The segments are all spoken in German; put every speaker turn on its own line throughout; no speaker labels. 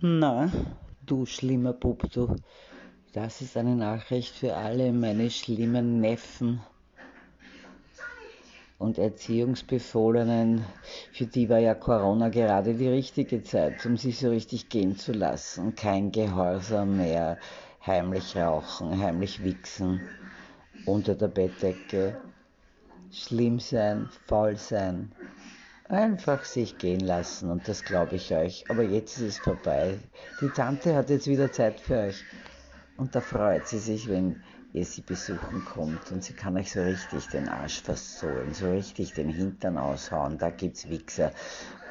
Na, du schlimmer Bub, du. Das ist eine Nachricht für alle meine schlimmen Neffen und Erziehungsbefohlenen. Für die war ja Corona gerade die richtige Zeit, um sich so richtig gehen zu lassen. Kein Gehorsam mehr, heimlich rauchen, heimlich wichsen, unter der Bettdecke, schlimm sein, faul sein, Einfach sich gehen lassen und das glaube ich euch. Aber jetzt ist es vorbei. Die Tante hat jetzt wieder Zeit für euch. Und da freut sie sich, wenn ihr sie besuchen kommt und sie kann euch so richtig den Arsch versohlen, so richtig den Hintern aushauen, da gibt's Wichser.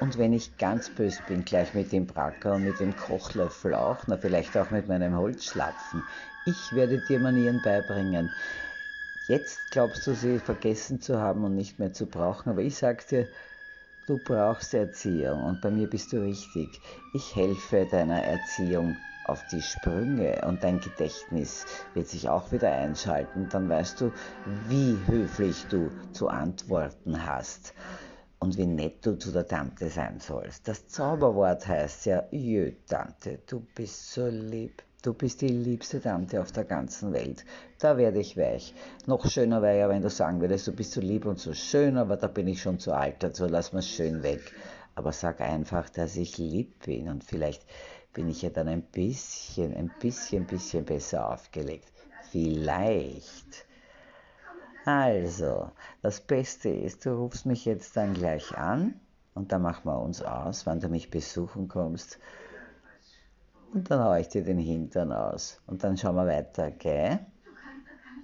Und wenn ich ganz böse bin, gleich mit dem Bracker und mit dem Kochlöffel auch, na vielleicht auch mit meinem Holzschlapfen. Ich werde dir Manieren beibringen. Jetzt glaubst du sie vergessen zu haben und nicht mehr zu brauchen, aber ich sag dir, Du brauchst Erziehung und bei mir bist du richtig. Ich helfe deiner Erziehung auf die Sprünge und dein Gedächtnis wird sich auch wieder einschalten. Dann weißt du, wie höflich du zu antworten hast und wie nett du zu der Tante sein sollst. Das Zauberwort heißt ja, jö, Tante, du bist so lieb. Du bist die liebste Tante auf der ganzen Welt. Da werde ich weich. Noch schöner wäre ja, wenn du sagen würdest, du bist so lieb und so schön, aber da bin ich schon zu alt dazu, lass mal's schön weg. Aber sag einfach, dass ich lieb bin und vielleicht bin ich ja dann ein bisschen, ein bisschen, bisschen besser aufgelegt. Vielleicht. Also, das Beste ist, du rufst mich jetzt dann gleich an und dann machen wir uns aus, wann du mich besuchen kommst. Und dann haue ich dir den Hintern aus. Und dann schauen wir weiter, gell?